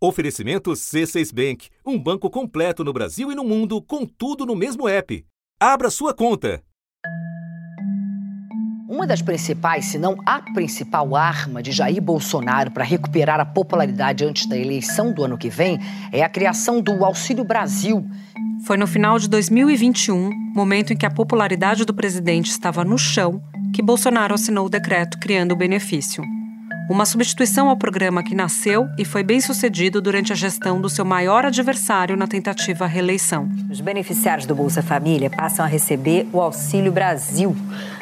Oferecimento C6 Bank, um banco completo no Brasil e no mundo, com tudo no mesmo app. Abra sua conta. Uma das principais, se não a principal arma de Jair Bolsonaro para recuperar a popularidade antes da eleição do ano que vem é a criação do Auxílio Brasil. Foi no final de 2021, momento em que a popularidade do presidente estava no chão, que Bolsonaro assinou o decreto criando o benefício uma substituição ao programa que nasceu e foi bem sucedido durante a gestão do seu maior adversário na tentativa à reeleição. Os beneficiários do Bolsa Família passam a receber o Auxílio Brasil,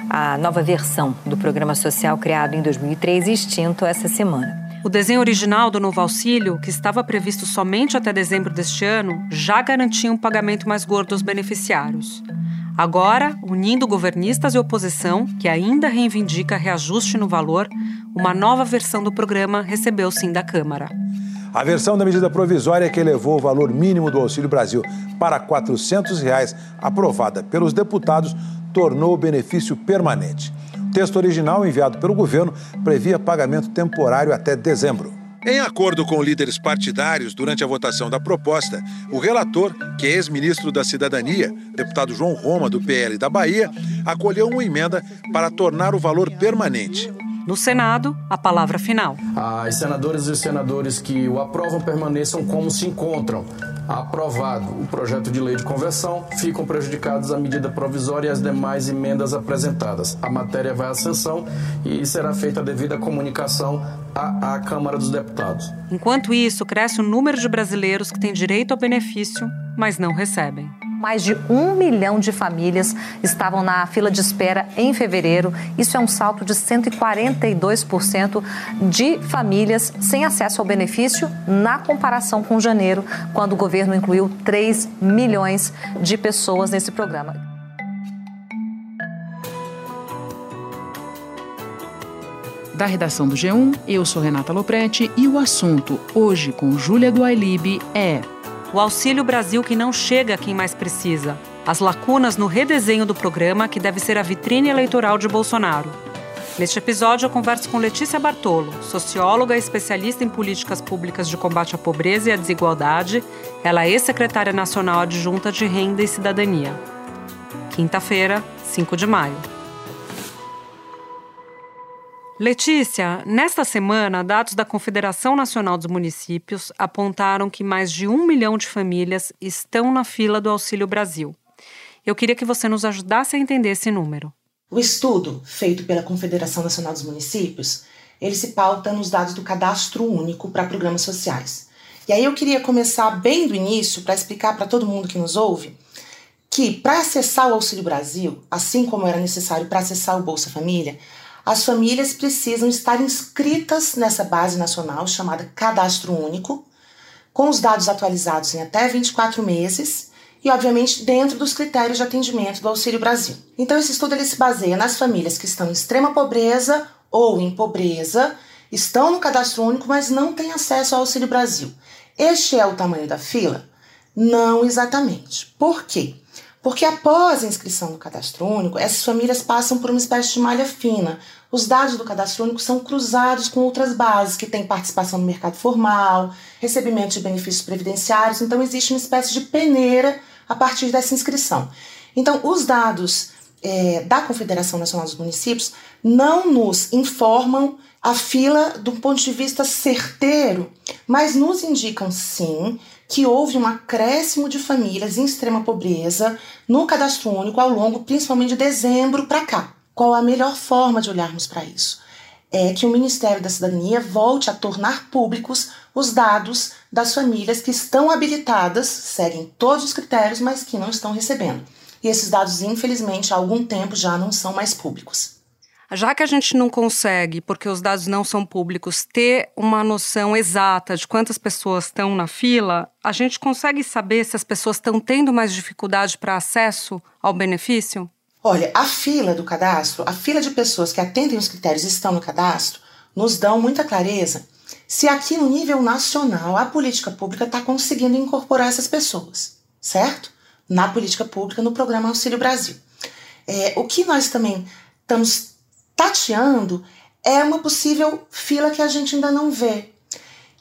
a nova versão do programa social criado em 2003 e extinto essa semana. O desenho original do novo auxílio, que estava previsto somente até dezembro deste ano, já garantia um pagamento mais gordo aos beneficiários. Agora, unindo governistas e oposição, que ainda reivindica reajuste no valor, uma nova versão do programa recebeu sim da Câmara. A versão da medida provisória que elevou o valor mínimo do Auxílio Brasil para 400 reais, aprovada pelos deputados, tornou o benefício permanente. O texto original enviado pelo governo previa pagamento temporário até dezembro. Em acordo com líderes partidários, durante a votação da proposta, o relator, que é ex-ministro da Cidadania, deputado João Roma, do PL da Bahia, acolheu uma emenda para tornar o valor permanente. No Senado, a palavra final. As senadoras e senadores que o aprovam permaneçam como se encontram. Aprovado o projeto de lei de conversão, ficam prejudicados a medida provisória e as demais emendas apresentadas. A matéria vai à sessão e será feita a devida comunicação à, à Câmara dos Deputados. Enquanto isso, cresce o número de brasileiros que têm direito ao benefício, mas não recebem. Mais de um milhão de famílias estavam na fila de espera em fevereiro. Isso é um salto de 142% de famílias sem acesso ao benefício na comparação com janeiro, quando o governo incluiu 3 milhões de pessoas nesse programa. Da redação do G1, eu sou Renata Loprete e o assunto hoje com Júlia do é o Auxílio Brasil que não chega a quem mais precisa, as lacunas no redesenho do programa que deve ser a vitrine eleitoral de Bolsonaro. Neste episódio, eu converso com Letícia Bartolo, socióloga e especialista em políticas públicas de combate à pobreza e à desigualdade. Ela é ex-secretária nacional adjunta de Renda e Cidadania. Quinta-feira, 5 de maio. Letícia, nesta semana, dados da Confederação Nacional dos Municípios apontaram que mais de um milhão de famílias estão na fila do Auxílio Brasil. Eu queria que você nos ajudasse a entender esse número. O estudo feito pela Confederação Nacional dos Municípios, ele se pauta nos dados do Cadastro Único para programas sociais. E aí eu queria começar bem do início para explicar para todo mundo que nos ouve que para acessar o Auxílio Brasil, assim como era necessário para acessar o Bolsa Família, as famílias precisam estar inscritas nessa base nacional chamada Cadastro Único, com os dados atualizados em até 24 meses e, obviamente, dentro dos critérios de atendimento do Auxílio Brasil. Então, esse estudo ele se baseia nas famílias que estão em extrema pobreza ou em pobreza, estão no Cadastro Único, mas não têm acesso ao Auxílio Brasil. Este é o tamanho da fila? Não exatamente. Por quê? Porque após a inscrição no cadastro único, essas famílias passam por uma espécie de malha fina. Os dados do cadastro único são cruzados com outras bases que têm participação no mercado formal, recebimento de benefícios previdenciários, então existe uma espécie de peneira a partir dessa inscrição. Então, os dados é, da Confederação Nacional dos Municípios não nos informam a fila do ponto de vista certeiro, mas nos indicam sim que houve um acréscimo de famílias em extrema pobreza no cadastro único ao longo, principalmente de dezembro para cá. Qual a melhor forma de olharmos para isso? É que o Ministério da Cidadania volte a tornar públicos os dados das famílias que estão habilitadas, seguem todos os critérios, mas que não estão recebendo. E esses dados, infelizmente, há algum tempo já não são mais públicos. Já que a gente não consegue, porque os dados não são públicos, ter uma noção exata de quantas pessoas estão na fila, a gente consegue saber se as pessoas estão tendo mais dificuldade para acesso ao benefício? Olha, a fila do cadastro, a fila de pessoas que atendem os critérios e estão no cadastro, nos dão muita clareza se aqui no nível nacional a política pública está conseguindo incorporar essas pessoas, certo? Na política pública, no programa Auxílio Brasil. É, o que nós também estamos tateando é uma possível fila que a gente ainda não vê.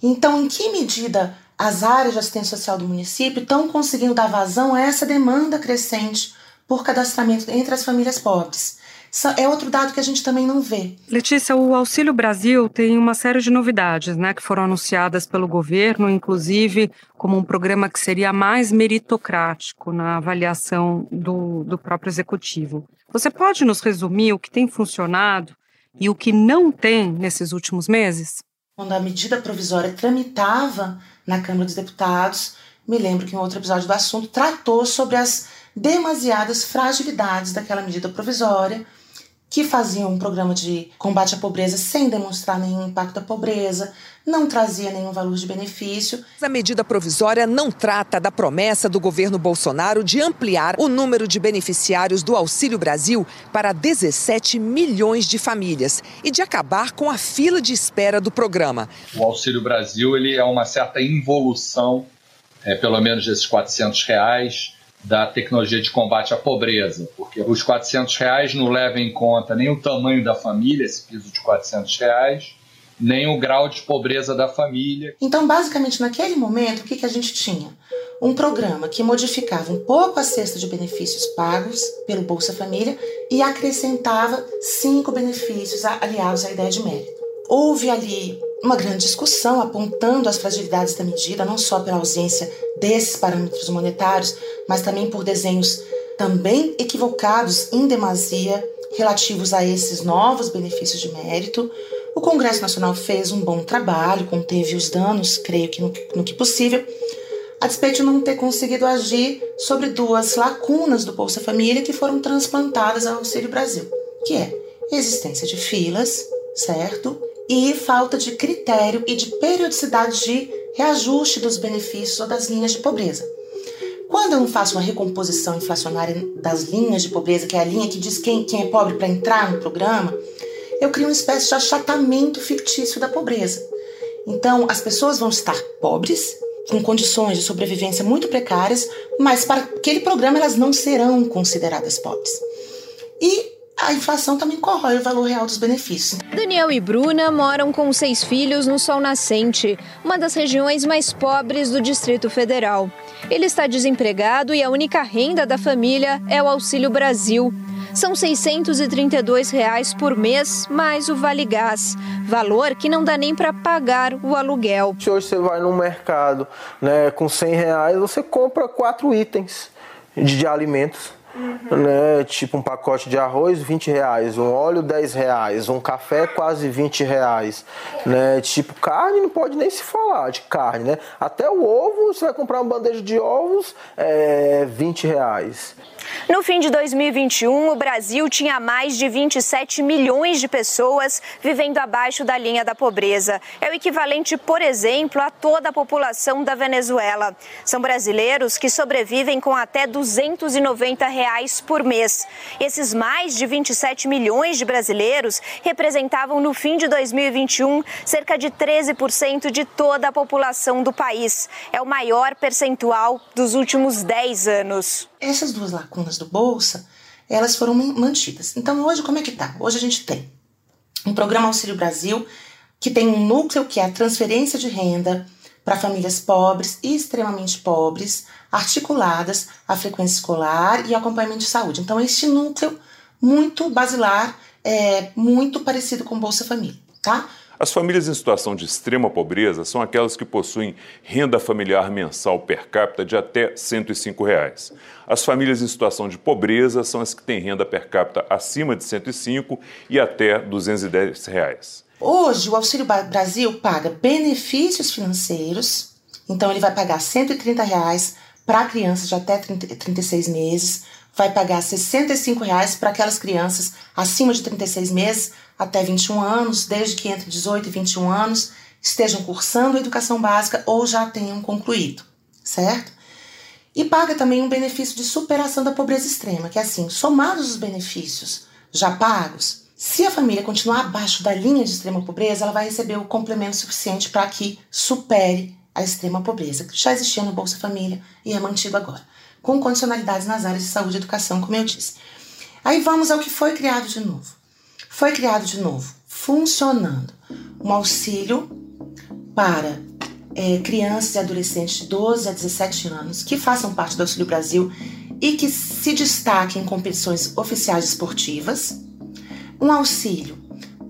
Então, em que medida as áreas de assistência social do município estão conseguindo dar vazão a essa demanda crescente por cadastramento entre as famílias pobres? É outro dado que a gente também não vê. Letícia, o Auxílio Brasil tem uma série de novidades, né, que foram anunciadas pelo governo, inclusive como um programa que seria mais meritocrático na avaliação do, do próprio executivo. Você pode nos resumir o que tem funcionado e o que não tem nesses últimos meses? Quando a medida provisória tramitava na Câmara dos Deputados, me lembro que em outro episódio do assunto tratou sobre as demasiadas fragilidades daquela medida provisória que faziam um programa de combate à pobreza sem demonstrar nenhum impacto da pobreza, não trazia nenhum valor de benefício. A medida provisória não trata da promessa do governo Bolsonaro de ampliar o número de beneficiários do Auxílio Brasil para 17 milhões de famílias e de acabar com a fila de espera do programa. O Auxílio Brasil ele é uma certa involução, é, pelo menos desses 400 reais, da tecnologia de combate à pobreza, porque os 400 reais não levam em conta nem o tamanho da família, esse piso de 400 reais, nem o grau de pobreza da família. Então, basicamente, naquele momento, o que, que a gente tinha? Um programa que modificava um pouco a cesta de benefícios pagos pelo Bolsa Família e acrescentava cinco benefícios aliados à ideia de mérito. Houve ali uma grande discussão apontando as fragilidades da medida, não só pela ausência desses parâmetros monetários, mas também por desenhos também equivocados em demasia relativos a esses novos benefícios de mérito. O Congresso Nacional fez um bom trabalho, conteve os danos, creio que no, no que possível, a despeito de não ter conseguido agir sobre duas lacunas do Bolsa Família que foram transplantadas ao Auxílio Brasil, que é existência de filas, certo? E falta de critério e de periodicidade de reajuste dos benefícios ou das linhas de pobreza. Quando eu não faço uma recomposição inflacionária das linhas de pobreza, que é a linha que diz quem, quem é pobre para entrar no programa, eu crio uma espécie de achatamento fictício da pobreza. Então, as pessoas vão estar pobres, com condições de sobrevivência muito precárias, mas para aquele programa elas não serão consideradas pobres. E a inflação também corrói o valor real dos benefícios. Daniel e Bruna moram com seis filhos no Sol Nascente, uma das regiões mais pobres do Distrito Federal. Ele está desempregado e a única renda da família é o Auxílio Brasil. São 632 reais por mês, mais o Vale Gás. Valor que não dá nem para pagar o aluguel. Se hoje você vai no mercado né, com 100 reais, você compra quatro itens de, de alimentos Uhum. Né? Tipo um pacote de arroz, 20 reais, um óleo, 10 reais, um café, quase 20 reais. Né? Tipo, carne não pode nem se falar de carne, né? Até o ovo, você vai comprar uma bandeja de ovos, é 20 reais. No fim de 2021, o Brasil tinha mais de 27 milhões de pessoas vivendo abaixo da linha da pobreza. É o equivalente, por exemplo, a toda a população da Venezuela. São brasileiros que sobrevivem com até 290 reais por mês. Esses mais de 27 milhões de brasileiros representavam, no fim de 2021, cerca de 13% de toda a população do país. É o maior percentual dos últimos 10 anos. Essas duas lacunas do Bolsa, elas foram mantidas. Então, hoje, como é que tá? Hoje a gente tem um programa Auxílio Brasil que tem um núcleo que é a transferência de renda para famílias pobres e extremamente pobres, articuladas à frequência escolar e acompanhamento de saúde. Então, este núcleo muito basilar, é muito parecido com Bolsa Família, tá? As famílias em situação de extrema pobreza são aquelas que possuem renda familiar mensal per capita de até 105 reais. As famílias em situação de pobreza são as que têm renda per capita acima de R$ 105 e até 210 reais. Hoje, o Auxílio Brasil paga benefícios financeiros, então ele vai pagar 130 reais para crianças de até 30, 36 meses, vai pagar 65 reais para aquelas crianças acima de 36 meses até 21 anos, desde que entre 18 e 21 anos, estejam cursando a educação básica ou já tenham concluído, certo? E paga também um benefício de superação da pobreza extrema, que é assim, somados os benefícios já pagos, se a família continuar abaixo da linha de extrema pobreza, ela vai receber o complemento suficiente para que supere a extrema pobreza, que já existia no Bolsa Família e é mantido agora, com condicionalidades nas áreas de saúde e educação, como eu disse. Aí vamos ao que foi criado de novo. Foi criado de novo, funcionando, um auxílio para é, crianças e adolescentes de 12 a 17 anos que façam parte do Auxílio Brasil e que se destaquem em competições oficiais esportivas. Um auxílio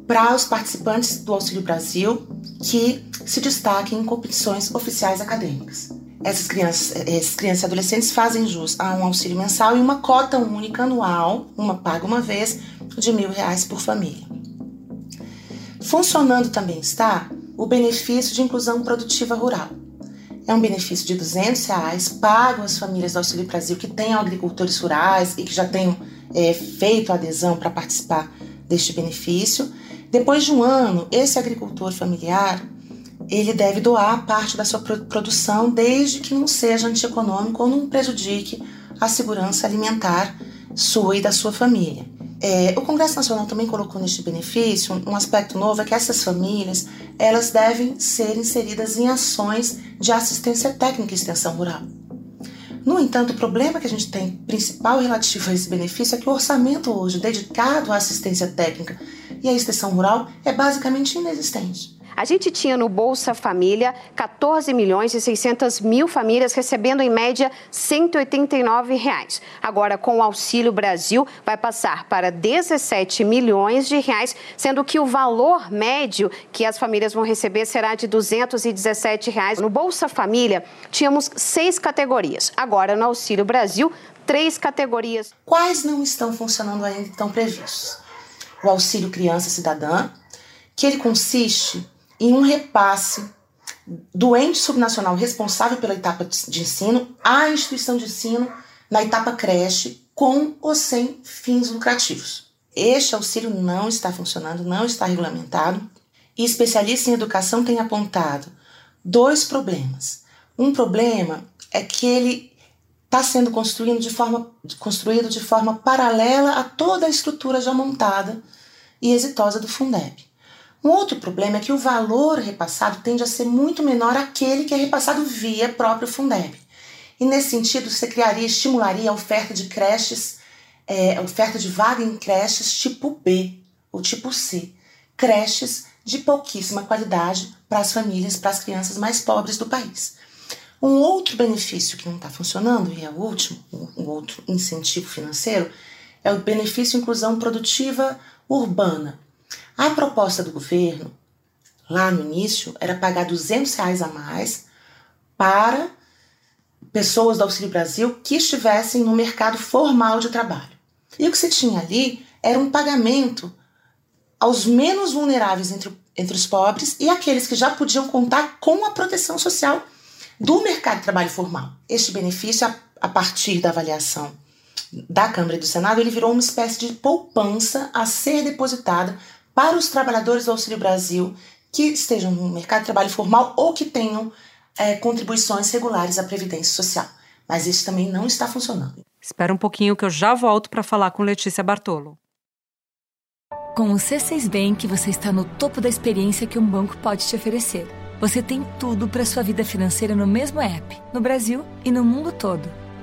para os participantes do Auxílio Brasil que se destaquem em competições oficiais acadêmicas. Essas crianças, essas crianças e adolescentes fazem jus a um auxílio mensal e uma cota única anual, uma paga uma vez, de mil reais por família. Funcionando também está o benefício de inclusão produtiva rural. É um benefício de 200 reais, pago às famílias do Auxílio Brasil que tenham agricultores rurais e que já tenham é, feito adesão para participar deste benefício. Depois de um ano, esse agricultor familiar ele deve doar parte da sua produção desde que não seja antieconômico ou não prejudique a segurança alimentar sua e da sua família. É, o Congresso Nacional também colocou neste benefício um aspecto novo é que essas famílias elas devem ser inseridas em ações de assistência técnica e extensão rural. No entanto, o problema que a gente tem principal relativo a esse benefício é que o orçamento hoje dedicado à assistência técnica e à extensão rural é basicamente inexistente. A gente tinha no Bolsa Família 14 milhões e 600 mil famílias recebendo em média 189 reais. Agora, com o Auxílio Brasil, vai passar para 17 milhões de reais, sendo que o valor médio que as famílias vão receber será de 217 reais. No Bolsa Família, tínhamos seis categorias. Agora, no Auxílio Brasil, três categorias. Quais não estão funcionando ainda estão previstos? O Auxílio Criança Cidadã, que ele consiste em um repasse do ente subnacional responsável pela etapa de ensino à instituição de ensino na etapa creche, com ou sem fins lucrativos. Este auxílio não está funcionando, não está regulamentado, e especialistas em educação têm apontado dois problemas. Um problema é que ele está sendo construído de, forma, construído de forma paralela a toda a estrutura já montada e exitosa do Fundeb. Um outro problema é que o valor repassado tende a ser muito menor aquele que é repassado via próprio Fundeb. E nesse sentido, você criaria, estimularia a oferta de creches, é, a oferta de vaga em creches tipo B ou tipo C, creches de pouquíssima qualidade para as famílias, para as crianças mais pobres do país. Um outro benefício que não está funcionando, e é o último, um outro incentivo financeiro, é o benefício inclusão produtiva urbana. A proposta do governo, lá no início, era pagar 200 reais a mais para pessoas do Auxílio Brasil que estivessem no mercado formal de trabalho. E o que se tinha ali era um pagamento aos menos vulneráveis entre, entre os pobres e aqueles que já podiam contar com a proteção social do mercado de trabalho formal. Este benefício, a, a partir da avaliação da Câmara e do Senado, ele virou uma espécie de poupança a ser depositada para os trabalhadores do Auxílio Brasil que estejam no mercado de trabalho formal ou que tenham é, contribuições regulares à Previdência Social. Mas isso também não está funcionando. Espera um pouquinho que eu já volto para falar com Letícia Bartolo. Com o C6 Bank, você está no topo da experiência que um banco pode te oferecer. Você tem tudo para sua vida financeira no mesmo app, no Brasil e no mundo todo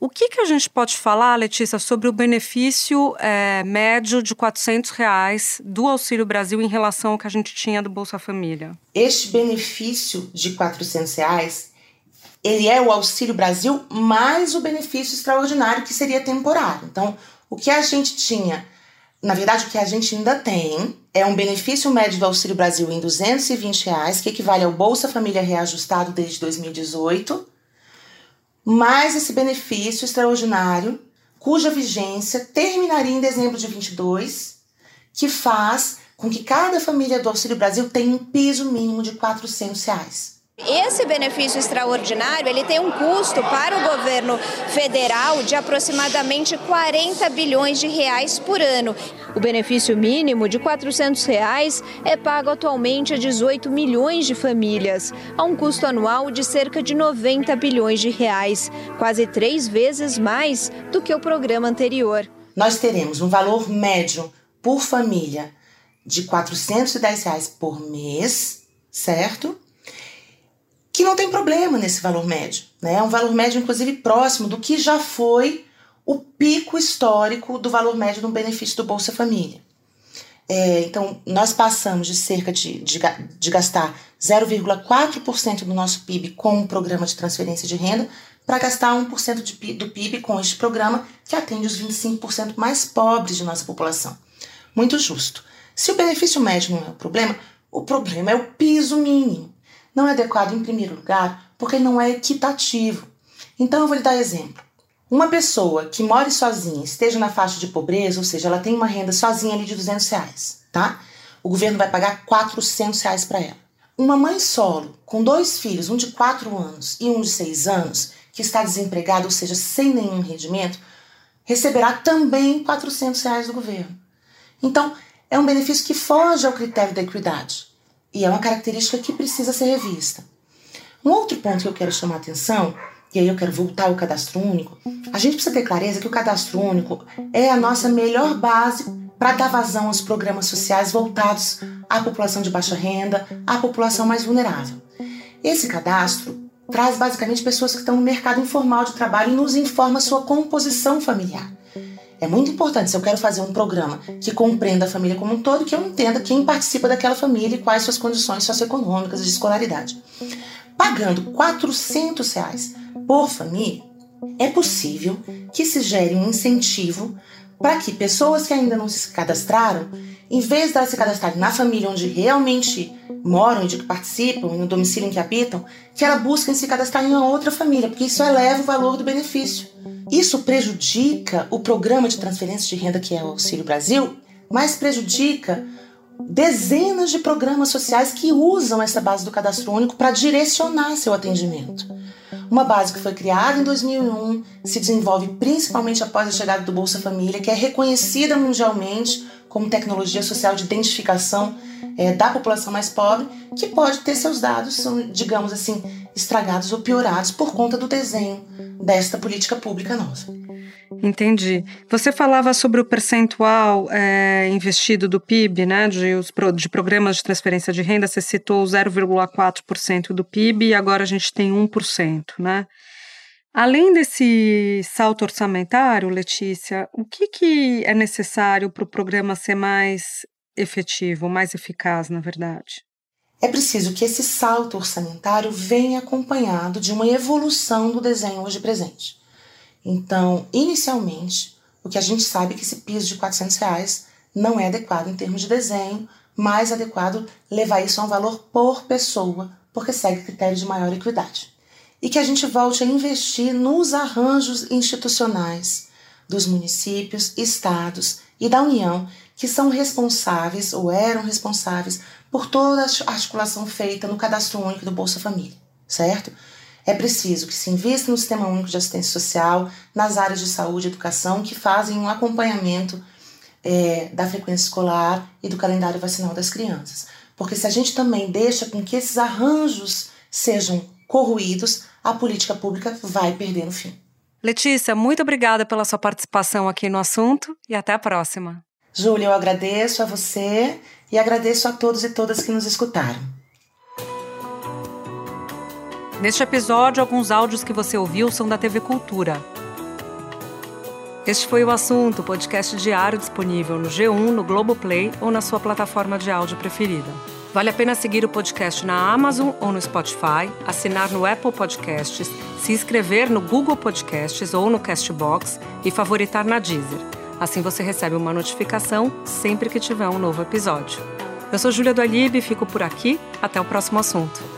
O que, que a gente pode falar, Letícia, sobre o benefício é, médio de 400 reais do Auxílio Brasil em relação ao que a gente tinha do Bolsa Família? Este benefício de 400 reais, ele é o Auxílio Brasil mais o benefício extraordinário que seria temporário. Então, o que a gente tinha, na verdade, o que a gente ainda tem é um benefício médio do Auxílio Brasil em 220 reais, que equivale ao Bolsa Família reajustado desde 2018 mais esse benefício extraordinário, cuja vigência terminaria em dezembro de 22, que faz com que cada família do Auxílio Brasil tenha um piso mínimo de 400 reais. Esse benefício extraordinário ele tem um custo para o governo federal de aproximadamente 40 bilhões de reais por ano. O benefício mínimo de 400 reais é pago atualmente a 18 milhões de famílias, a um custo anual de cerca de 90 bilhões de reais, quase três vezes mais do que o programa anterior. Nós teremos um valor médio por família de 410 reais por mês, certo? Que não tem problema nesse valor médio, né? É um valor médio, inclusive, próximo do que já foi o pico histórico do valor médio do benefício do Bolsa Família. É, então, nós passamos de cerca de, de, de gastar 0,4% do nosso PIB com o programa de transferência de renda para gastar 1% de, do PIB com este programa que atende os 25% mais pobres de nossa população. Muito justo. Se o benefício médio não é o problema, o problema é o piso mínimo. Não é adequado em primeiro lugar porque não é equitativo. Então eu vou lhe dar exemplo. Uma pessoa que mora sozinha, esteja na faixa de pobreza, ou seja, ela tem uma renda sozinha ali de 200 reais, tá? O governo vai pagar 400 reais para ela. Uma mãe solo, com dois filhos, um de 4 anos e um de 6 anos, que está desempregado, ou seja, sem nenhum rendimento, receberá também 400 reais do governo. Então, é um benefício que foge ao critério da equidade e é uma característica que precisa ser revista. Um outro ponto que eu quero chamar a atenção, e aí eu quero voltar ao cadastro único, a gente precisa ter clareza que o cadastro único é a nossa melhor base para dar vazão aos programas sociais voltados à população de baixa renda, à população mais vulnerável. Esse cadastro traz basicamente pessoas que estão no mercado informal de trabalho e nos informa sua composição familiar. É muito importante, se eu quero fazer um programa que compreenda a família como um todo, que eu entenda quem participa daquela família e quais suas condições socioeconômicas de escolaridade. Pagando 400 reais por família, é possível que se gere um incentivo para que pessoas que ainda não se cadastraram, em vez de elas se cadastrarem na família onde realmente moram e de que participam, no domicílio em que habitam, que elas busquem se cadastrar em uma outra família, porque isso eleva o valor do benefício. Isso prejudica o programa de transferência de renda que é o Auxílio Brasil, mas prejudica dezenas de programas sociais que usam essa base do cadastro único para direcionar seu atendimento. Uma base que foi criada em 2001, se desenvolve principalmente após a chegada do Bolsa Família, que é reconhecida mundialmente como tecnologia social de identificação é, da população mais pobre, que pode ter seus dados, digamos assim, estragados ou piorados por conta do desenho desta política pública nova. Entendi. Você falava sobre o percentual é, investido do PIB, né, de, os, de programas de transferência de renda, você citou 0,4% do PIB e agora a gente tem 1%, né? Além desse salto orçamentário, Letícia, o que, que é necessário para o programa ser mais efetivo, mais eficaz, na verdade? É preciso que esse salto orçamentário venha acompanhado de uma evolução do desenho hoje presente. Então, inicialmente, o que a gente sabe é que esse piso de 400 reais não é adequado em termos de desenho, mais adequado levar isso a um valor por pessoa, porque segue critério de maior equidade. E que a gente volte a investir nos arranjos institucionais dos municípios, estados e da União, que são responsáveis ou eram responsáveis por toda a articulação feita no cadastro único do Bolsa Família, certo? É preciso que se invista no Sistema Único de Assistência Social, nas áreas de saúde e educação, que fazem um acompanhamento é, da frequência escolar e do calendário vacinal das crianças. Porque se a gente também deixa com que esses arranjos sejam corruídos, a política pública vai perder no fim. Letícia, muito obrigada pela sua participação aqui no assunto e até a próxima. Júlia, eu agradeço a você e agradeço a todos e todas que nos escutaram. Neste episódio, alguns áudios que você ouviu são da TV Cultura. Este foi o assunto, podcast diário disponível no G1, no Globoplay ou na sua plataforma de áudio preferida. Vale a pena seguir o podcast na Amazon ou no Spotify, assinar no Apple Podcasts, se inscrever no Google Podcasts ou no Castbox e favoritar na Deezer. Assim você recebe uma notificação sempre que tiver um novo episódio. Eu sou Júlia do e fico por aqui. Até o próximo assunto.